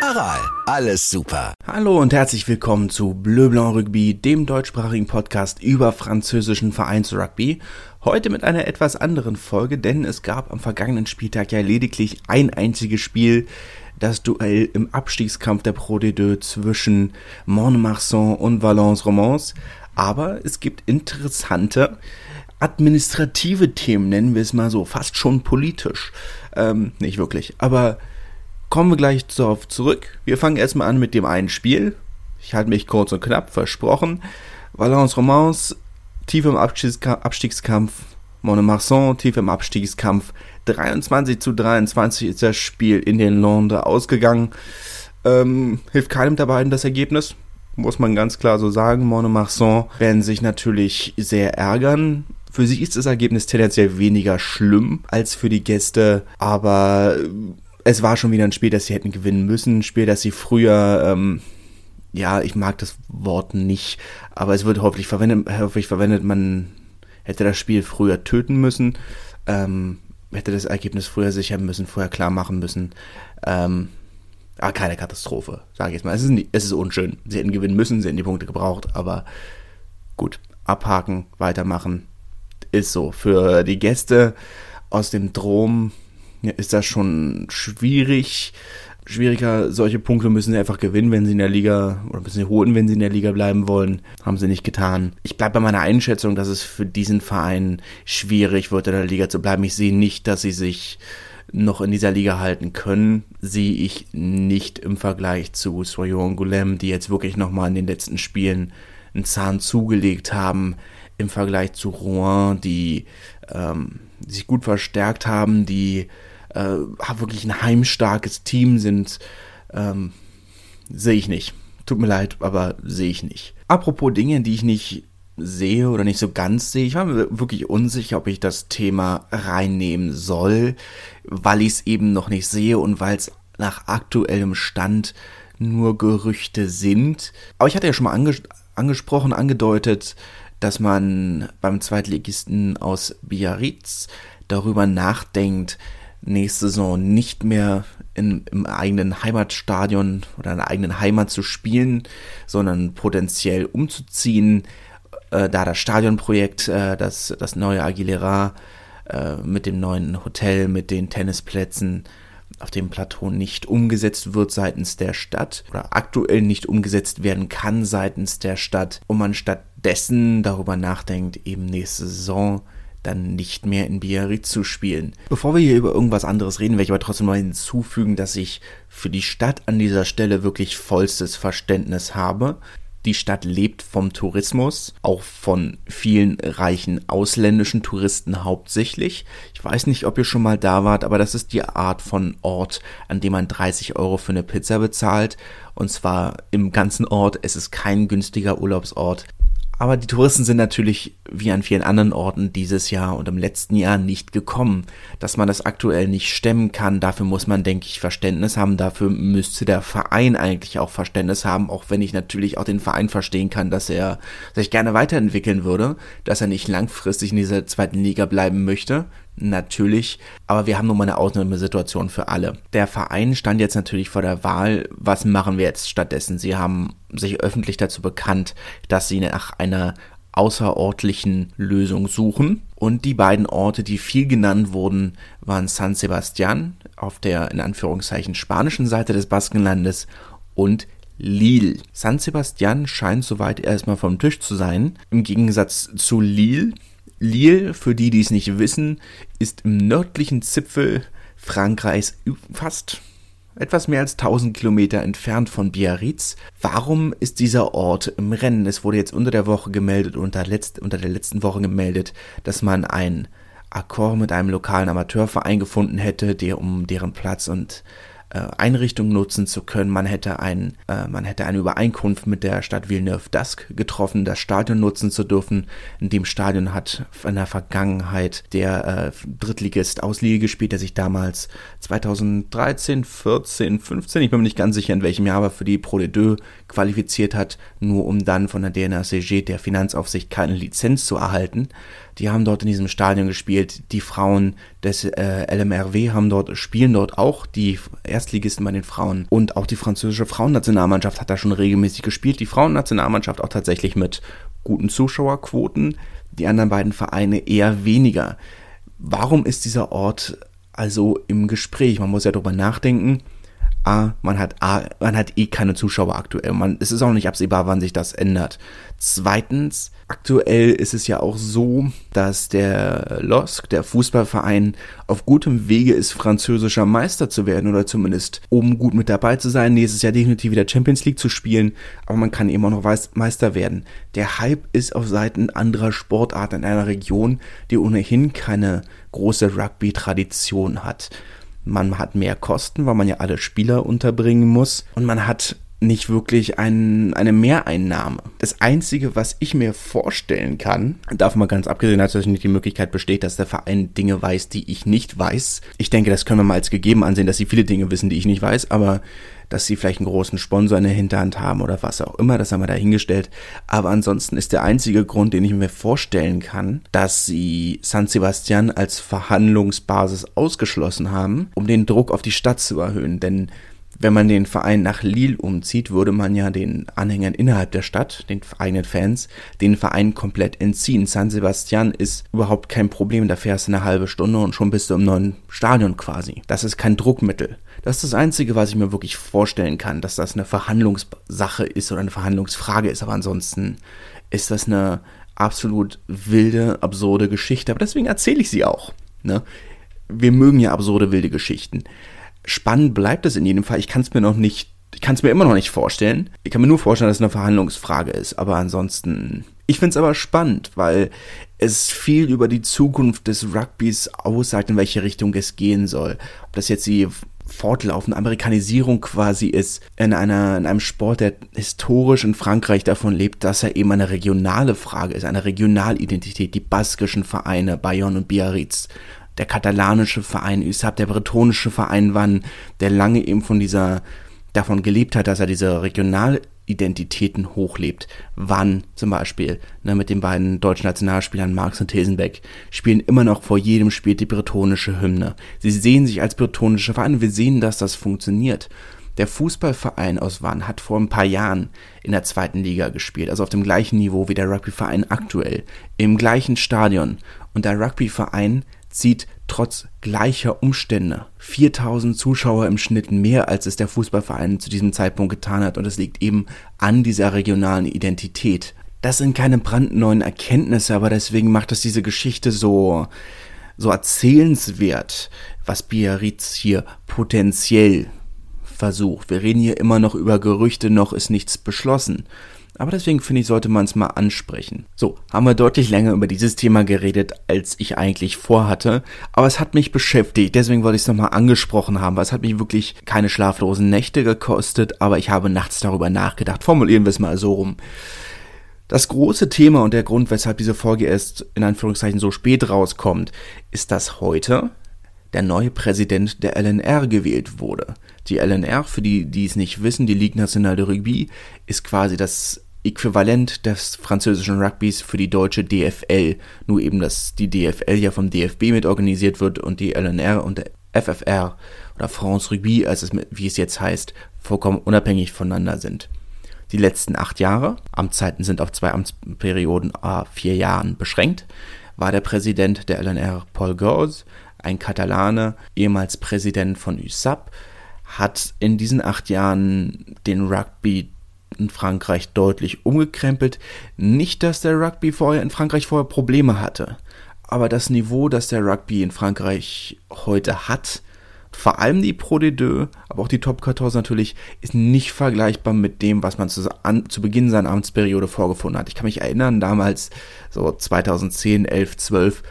Aral, alles super. Hallo und herzlich willkommen zu Bleu Blanc Rugby, dem deutschsprachigen Podcast über französischen Vereinsrugby. Heute mit einer etwas anderen Folge, denn es gab am vergangenen Spieltag ja lediglich ein einziges Spiel, das Duell im Abstiegskampf der Pro D2 zwischen Montmarsan und Valence Romans. Aber es gibt interessante administrative Themen, nennen wir es mal so, fast schon politisch. Ähm, nicht wirklich, aber kommen wir gleich darauf zurück. Wir fangen erstmal an mit dem einen Spiel. Ich halte mich kurz und knapp, versprochen. Valence Romans, tief im Abstiegskampf. Montmarsan, tief im Abstiegskampf. 23 zu 23 ist das Spiel in den Lande ausgegangen. Ähm, hilft keinem der beiden das Ergebnis, muss man ganz klar so sagen. Montmarsan werden sich natürlich sehr ärgern. Für sie ist das Ergebnis tendenziell weniger schlimm als für die Gäste, aber es war schon wieder ein Spiel, das sie hätten gewinnen müssen. Ein Spiel, das sie früher, ähm, ja, ich mag das Wort nicht, aber es wird häufig verwendet, häufig verwendet, man hätte das Spiel früher töten müssen. Ähm, hätte das Ergebnis früher sichern müssen, vorher klar machen müssen. Ähm, aber keine Katastrophe, sage ich jetzt mal. Es ist, nie, es ist unschön. Sie hätten gewinnen müssen, sie hätten die Punkte gebraucht, aber gut, abhaken, weitermachen. Ist so. Für die Gäste aus dem Drom ist das schon schwierig schwieriger. Solche Punkte müssen sie einfach gewinnen, wenn sie in der Liga oder müssen sie holen, wenn sie in der Liga bleiben wollen. Haben sie nicht getan. Ich bleibe bei meiner Einschätzung, dass es für diesen Verein schwierig wird, in der Liga zu bleiben. Ich sehe nicht, dass sie sich noch in dieser Liga halten können, sehe ich nicht im Vergleich zu Soyon Goulem, die jetzt wirklich nochmal in den letzten Spielen einen Zahn zugelegt haben, im Vergleich zu Rouen, die ähm, sich gut verstärkt haben, die äh, wirklich ein heimstarkes Team sind, ähm, sehe ich nicht. Tut mir leid, aber sehe ich nicht. Apropos Dinge, die ich nicht sehe oder nicht so ganz sehe. Ich war mir wirklich unsicher, ob ich das Thema reinnehmen soll, weil ich es eben noch nicht sehe und weil es nach aktuellem Stand nur Gerüchte sind. Aber ich hatte ja schon mal anges angesprochen, angedeutet, dass man beim Zweitligisten aus Biarritz darüber nachdenkt, nächste Saison nicht mehr in, im eigenen Heimatstadion oder in der eigenen Heimat zu spielen, sondern potenziell umzuziehen, äh, da das Stadionprojekt, äh, das, das neue Aguilera äh, mit dem neuen Hotel, mit den Tennisplätzen auf dem Plateau nicht umgesetzt wird seitens der Stadt oder aktuell nicht umgesetzt werden kann seitens der Stadt. Und man stattdessen darüber nachdenkt, eben nächste Saison dann nicht mehr in Biarritz zu spielen. Bevor wir hier über irgendwas anderes reden, werde ich aber trotzdem mal hinzufügen, dass ich für die Stadt an dieser Stelle wirklich vollstes Verständnis habe. Die Stadt lebt vom Tourismus, auch von vielen reichen ausländischen Touristen hauptsächlich. Ich weiß nicht, ob ihr schon mal da wart, aber das ist die Art von Ort, an dem man 30 Euro für eine Pizza bezahlt. Und zwar im ganzen Ort. Es ist kein günstiger Urlaubsort. Aber die Touristen sind natürlich wie an vielen anderen Orten dieses Jahr und im letzten Jahr nicht gekommen. Dass man das aktuell nicht stemmen kann, dafür muss man, denke ich, Verständnis haben. Dafür müsste der Verein eigentlich auch Verständnis haben, auch wenn ich natürlich auch den Verein verstehen kann, dass er sich gerne weiterentwickeln würde, dass er nicht langfristig in dieser zweiten Liga bleiben möchte natürlich, aber wir haben nun mal eine Ausnahmesituation für alle. Der Verein stand jetzt natürlich vor der Wahl, was machen wir jetzt stattdessen? Sie haben sich öffentlich dazu bekannt, dass sie nach einer außerordentlichen Lösung suchen. Und die beiden Orte, die viel genannt wurden, waren San Sebastian auf der in Anführungszeichen spanischen Seite des Baskenlandes und Lille. San Sebastian scheint soweit erstmal vom Tisch zu sein. Im Gegensatz zu Lille, Lille, für die, die es nicht wissen, ist im nördlichen Zipfel Frankreichs fast etwas mehr als 1000 Kilometer entfernt von Biarritz. Warum ist dieser Ort im Rennen? Es wurde jetzt unter der Woche gemeldet, unter, letzt, unter der letzten Woche gemeldet, dass man ein Akkord mit einem lokalen Amateurverein gefunden hätte, der um deren Platz und äh, Einrichtungen nutzen zu können. Man hätte, ein, äh, man hätte eine Übereinkunft mit der Stadt Villeneuve-d'Ascq getroffen, das Stadion nutzen zu dürfen. In dem Stadion hat in der Vergangenheit der äh, Drittligist Ausliege gespielt, der sich damals 2013, 14, 15, ich bin mir nicht ganz sicher in welchem Jahr, aber für die Pro de Deux qualifiziert hat, nur um dann von der DNACG, der Finanzaufsicht, keine Lizenz zu erhalten. Die haben dort in diesem Stadion gespielt. Die Frauen des äh, LMRW haben dort, spielen dort auch, die Erstligisten bei den Frauen. Und auch die französische Frauennationalmannschaft hat da schon regelmäßig gespielt. Die Frauennationalmannschaft auch tatsächlich mit guten Zuschauerquoten. Die anderen beiden Vereine eher weniger. Warum ist dieser Ort also im Gespräch? Man muss ja darüber nachdenken A, man hat, A, man hat eh keine Zuschauer aktuell. Man, es ist auch nicht absehbar, wann sich das ändert. Zweitens, aktuell ist es ja auch so, dass der LOSC, der Fußballverein, auf gutem Wege ist, französischer Meister zu werden oder zumindest oben gut mit dabei zu sein. Nächstes Jahr definitiv wieder Champions League zu spielen, aber man kann eben auch noch Meister werden. Der Hype ist auf Seiten anderer Sportarten in einer Region, die ohnehin keine große Rugby-Tradition hat. Man hat mehr Kosten, weil man ja alle Spieler unterbringen muss. Und man hat nicht wirklich ein, eine Mehreinnahme. Das Einzige, was ich mir vorstellen kann, davon mal ganz abgesehen, dass nicht die Möglichkeit besteht, dass der Verein Dinge weiß, die ich nicht weiß. Ich denke, das können wir mal als gegeben ansehen, dass sie viele Dinge wissen, die ich nicht weiß, aber dass sie vielleicht einen großen Sponsor in der Hinterhand haben oder was auch immer, das haben wir dahingestellt. Aber ansonsten ist der einzige Grund, den ich mir vorstellen kann, dass sie San Sebastian als Verhandlungsbasis ausgeschlossen haben, um den Druck auf die Stadt zu erhöhen. Denn wenn man den Verein nach Lille umzieht, würde man ja den Anhängern innerhalb der Stadt, den eigenen Fans, den Verein komplett entziehen. San Sebastian ist überhaupt kein Problem, da fährst du eine halbe Stunde und schon bist du im neuen Stadion quasi. Das ist kein Druckmittel. Das ist das Einzige, was ich mir wirklich vorstellen kann, dass das eine Verhandlungssache ist oder eine Verhandlungsfrage ist, aber ansonsten ist das eine absolut wilde, absurde Geschichte. Aber deswegen erzähle ich sie auch. Ne? Wir mögen ja absurde, wilde Geschichten spannend bleibt es in jedem Fall. Ich kann es mir noch nicht, ich kann es mir immer noch nicht vorstellen. Ich kann mir nur vorstellen, dass es eine Verhandlungsfrage ist. Aber ansonsten, ich finde es aber spannend, weil es viel über die Zukunft des Rugbys aussagt, in welche Richtung es gehen soll. Ob das jetzt die fortlaufende Amerikanisierung quasi ist in einer in einem Sport, der historisch in Frankreich davon lebt, dass er eben eine regionale Frage ist, eine Regionalidentität, die baskischen Vereine Bayonne und Biarritz der katalanische Verein USAP, der bretonische Verein Wann, der lange eben von dieser, davon gelebt hat, dass er diese Regionalidentitäten hochlebt. Wann zum Beispiel, ne, mit den beiden deutschen Nationalspielern Marx und Thesenbeck, spielen immer noch vor jedem Spiel die bretonische Hymne. Sie sehen sich als bretonische Verein wir sehen, dass das funktioniert. Der Fußballverein aus Wann hat vor ein paar Jahren in der zweiten Liga gespielt, also auf dem gleichen Niveau wie der Rugbyverein aktuell, im gleichen Stadion. Und der Rugbyverein zieht trotz gleicher Umstände 4000 Zuschauer im Schnitt mehr, als es der Fußballverein zu diesem Zeitpunkt getan hat. Und es liegt eben an dieser regionalen Identität. Das sind keine brandneuen Erkenntnisse, aber deswegen macht es diese Geschichte so, so erzählenswert, was Biarritz hier potenziell versucht. Wir reden hier immer noch über Gerüchte, noch ist nichts beschlossen. Aber deswegen finde ich, sollte man es mal ansprechen. So, haben wir deutlich länger über dieses Thema geredet, als ich eigentlich vorhatte. Aber es hat mich beschäftigt, deswegen wollte ich es nochmal angesprochen haben, weil es hat mich wirklich keine schlaflosen Nächte gekostet, aber ich habe nachts darüber nachgedacht. Formulieren wir es mal so rum. Das große Thema und der Grund, weshalb diese Folge erst in Anführungszeichen so spät rauskommt, ist, dass heute der neue Präsident der LNR gewählt wurde. Die LNR, für die, die es nicht wissen, die Ligue Nationale de Rugby, ist quasi das Äquivalent des französischen Rugbys für die deutsche DFL. Nur eben, dass die DFL ja vom DFB mit organisiert wird und die LNR und der FFR oder France Rugby, als es, wie es jetzt heißt, vollkommen unabhängig voneinander sind. Die letzten acht Jahre, Amtszeiten sind auf zwei Amtsperioden a vier Jahren beschränkt, war der Präsident der LNR Paul Gauze, ein Katalane, ehemals Präsident von USAP, hat in diesen acht Jahren den Rugby in Frankreich deutlich umgekrempelt. Nicht, dass der Rugby vorher in Frankreich vorher Probleme hatte, aber das Niveau, das der Rugby in Frankreich heute hat, vor allem die Pro D2, aber auch die Top 14 natürlich, ist nicht vergleichbar mit dem, was man zu, an, zu Beginn seiner Amtsperiode vorgefunden hat. Ich kann mich erinnern, damals, so 2010, 11, 12,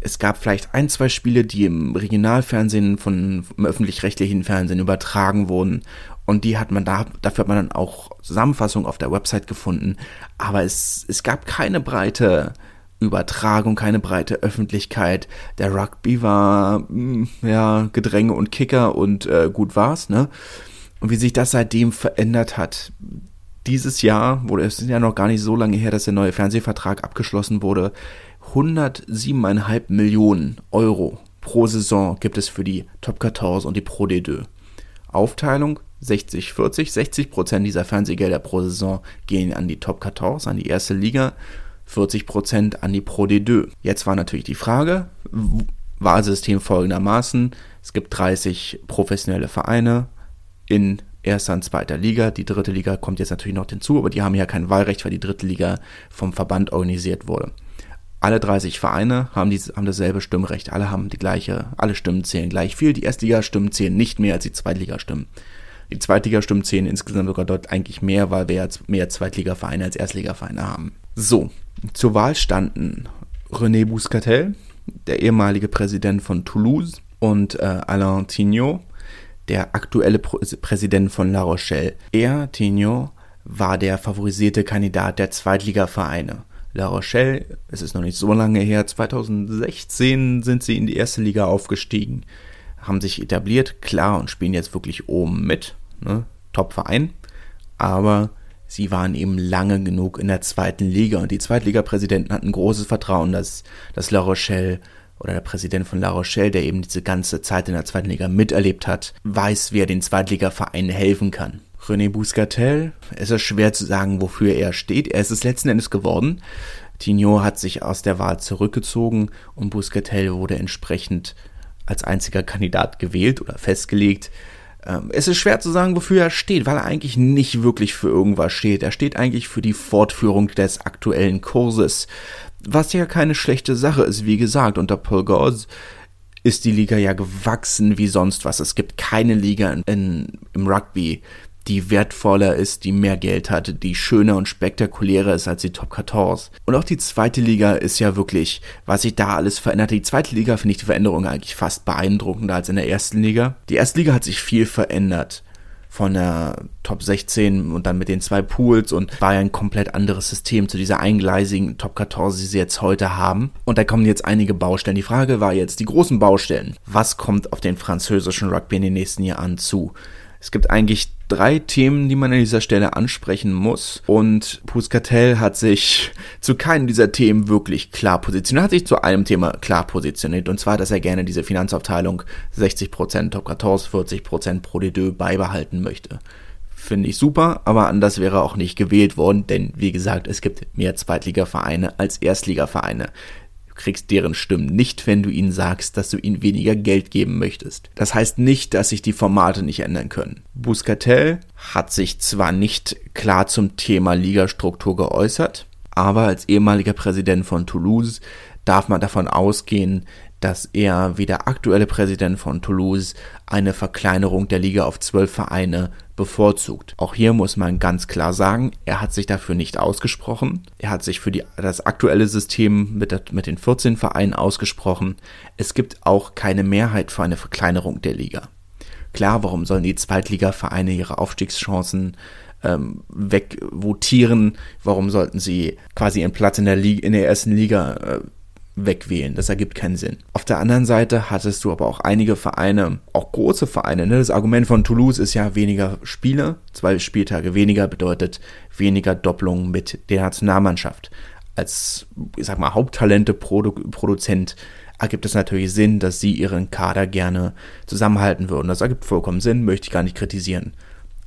Es gab vielleicht ein, zwei Spiele, die im Regionalfernsehen von im öffentlich-rechtlichen Fernsehen übertragen wurden. Und die hat man da, dafür hat man dann auch Zusammenfassung auf der Website gefunden. Aber es, es gab keine breite Übertragung, keine breite Öffentlichkeit. Der Rugby war, hm, ja, Gedränge und Kicker und äh, gut war's, ne? Und wie sich das seitdem verändert hat. Dieses Jahr, wo es ist ja noch gar nicht so lange her, dass der neue Fernsehvertrag abgeschlossen wurde, 107,5 Millionen Euro pro Saison gibt es für die Top 14 und die Pro D2. Aufteilung 60, 40, 60 Prozent dieser Fernsehgelder pro Saison gehen an die Top 14, an die erste Liga, 40 Prozent an die Pro D2. Jetzt war natürlich die Frage, Wahlsystem folgendermaßen, es gibt 30 professionelle Vereine in erster und zweiter Liga. Die dritte Liga kommt jetzt natürlich noch hinzu, aber die haben ja kein Wahlrecht, weil die dritte Liga vom Verband organisiert wurde. Alle 30 Vereine haben, die, haben dasselbe Stimmrecht. Alle haben die gleiche, alle Stimmen zählen gleich viel. Die Erstligastimmen zählen nicht mehr als die Zweitligastimmen. Die Zweitligastimmen zählen insgesamt sogar dort eigentlich mehr, weil wir jetzt mehr Zweitligavereine als Erstligavereine haben. So, zur Wahl standen René Bouscatel, der ehemalige Präsident von Toulouse, und äh, Alain Tignot, der aktuelle Präsident von La Rochelle. Er, Tignot, war der favorisierte Kandidat der Zweitligavereine. La Rochelle, es ist noch nicht so lange her, 2016 sind sie in die erste Liga aufgestiegen, haben sich etabliert, klar, und spielen jetzt wirklich oben mit, ne? Top-Verein, aber sie waren eben lange genug in der zweiten Liga und die Zweitliga-Präsidenten hatten großes Vertrauen, dass, dass La Rochelle oder der Präsident von La Rochelle, der eben diese ganze Zeit in der zweiten Liga miterlebt hat, weiß, wer den Zweitligavereinen helfen kann. René Bouscatel, es ist schwer zu sagen, wofür er steht. Er ist es letzten Endes geworden. Tignot hat sich aus der Wahl zurückgezogen und Bouscatel wurde entsprechend als einziger Kandidat gewählt oder festgelegt. Ähm, es ist schwer zu sagen, wofür er steht, weil er eigentlich nicht wirklich für irgendwas steht. Er steht eigentlich für die Fortführung des aktuellen Kurses, was ja keine schlechte Sache ist, wie gesagt. Unter Paul Gauze ist die Liga ja gewachsen wie sonst was. Es gibt keine Liga in, in, im Rugby, die wertvoller ist, die mehr Geld hat, die schöner und spektakulärer ist als die Top 14. Und auch die zweite Liga ist ja wirklich, was sich da alles verändert. Die zweite Liga finde ich die Veränderung eigentlich fast beeindruckender als in der ersten Liga. Die erste Liga hat sich viel verändert von der Top 16 und dann mit den zwei Pools und war ja ein komplett anderes System zu dieser eingleisigen Top 14, die sie jetzt heute haben. Und da kommen jetzt einige Baustellen. Die Frage war jetzt, die großen Baustellen. Was kommt auf den französischen Rugby in den nächsten Jahren zu? Es gibt eigentlich drei Themen, die man an dieser Stelle ansprechen muss. Und Puscatel hat sich zu keinem dieser Themen wirklich klar positioniert. Er hat sich zu einem Thema klar positioniert. Und zwar, dass er gerne diese Finanzaufteilung 60% Top 14, 40% Pro D2 beibehalten möchte. Finde ich super, aber anders wäre auch nicht gewählt worden, denn wie gesagt, es gibt mehr Zweitligavereine als Erstligavereine kriegst deren Stimmen nicht, wenn du ihnen sagst, dass du ihnen weniger Geld geben möchtest. Das heißt nicht, dass sich die Formate nicht ändern können. Buscatel hat sich zwar nicht klar zum Thema Ligastruktur geäußert, aber als ehemaliger Präsident von Toulouse darf man davon ausgehen, dass er wie der aktuelle Präsident von Toulouse eine Verkleinerung der Liga auf zwölf Vereine bevorzugt. Auch hier muss man ganz klar sagen, er hat sich dafür nicht ausgesprochen. Er hat sich für die, das aktuelle System mit, der, mit den 14 Vereinen ausgesprochen. Es gibt auch keine Mehrheit für eine Verkleinerung der Liga. Klar, warum sollen die Zweitligavereine ihre Aufstiegschancen ähm, wegvotieren? Warum sollten sie quasi ihren Platz in der, Liga, in der ersten Liga äh, wegwählen. Das ergibt keinen Sinn. Auf der anderen Seite hattest du aber auch einige Vereine, auch große Vereine. Ne? Das Argument von Toulouse ist ja weniger Spiele. Zwei Spieltage weniger bedeutet weniger Doppelung mit der Nationalmannschaft. Als, ich sag mal, Haupttalente-Produzent ergibt es natürlich Sinn, dass sie ihren Kader gerne zusammenhalten würden. Das ergibt vollkommen Sinn, möchte ich gar nicht kritisieren.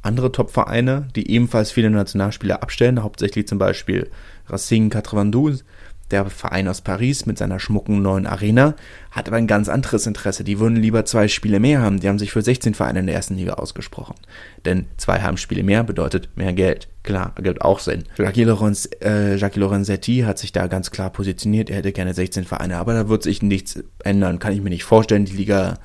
Andere Top-Vereine, die ebenfalls viele Nationalspieler abstellen, hauptsächlich zum Beispiel Racing 92, der Verein aus Paris mit seiner schmucken neuen Arena hat aber ein ganz anderes Interesse. Die würden lieber zwei Spiele mehr haben. Die haben sich für 16 Vereine in der ersten Liga ausgesprochen. Denn zwei Heimspiele mehr bedeutet mehr Geld. Klar, ergibt auch Sinn. Jacques, Lorenz, äh, Jacques Lorenzetti hat sich da ganz klar positioniert. Er hätte gerne 16 Vereine, aber da wird sich nichts ändern. Kann ich mir nicht vorstellen. Die Liga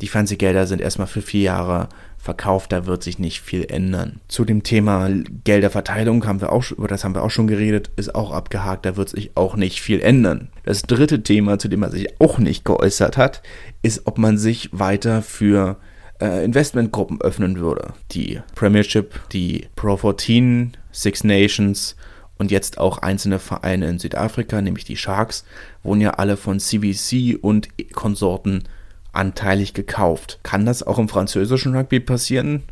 Die Fernsehgelder sind erstmal für vier Jahre verkauft, da wird sich nicht viel ändern. Zu dem Thema Gelderverteilung haben wir auch, über das haben wir auch schon geredet, ist auch abgehakt, da wird sich auch nicht viel ändern. Das dritte Thema, zu dem er sich auch nicht geäußert hat, ist, ob man sich weiter für äh, Investmentgruppen öffnen würde. Die Premiership, die Pro 14, Six Nations und jetzt auch einzelne Vereine in Südafrika, nämlich die Sharks, wurden ja alle von CVC und Konsorten anteilig gekauft. Kann das auch im französischen Rugby passieren?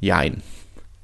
Jein.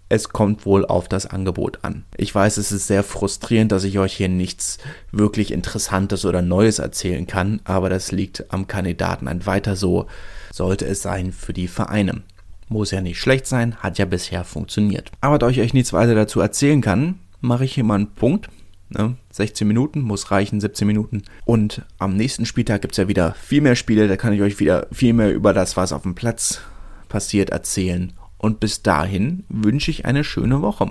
Es kommt wohl auf das Angebot an. Ich weiß, es ist sehr frustrierend, dass ich euch hier nichts wirklich Interessantes oder Neues erzählen kann, aber das liegt am Kandidaten. Ein weiter so sollte es sein für die Vereine. Muss ja nicht schlecht sein, hat ja bisher funktioniert. Aber da ich euch nichts weiter dazu erzählen kann, mache ich hier mal einen Punkt. Ne? 16 Minuten, muss reichen, 17 Minuten. Und am nächsten Spieltag gibt es ja wieder viel mehr Spiele, da kann ich euch wieder viel mehr über das, was auf dem Platz passiert, erzählen. Und bis dahin wünsche ich eine schöne Woche.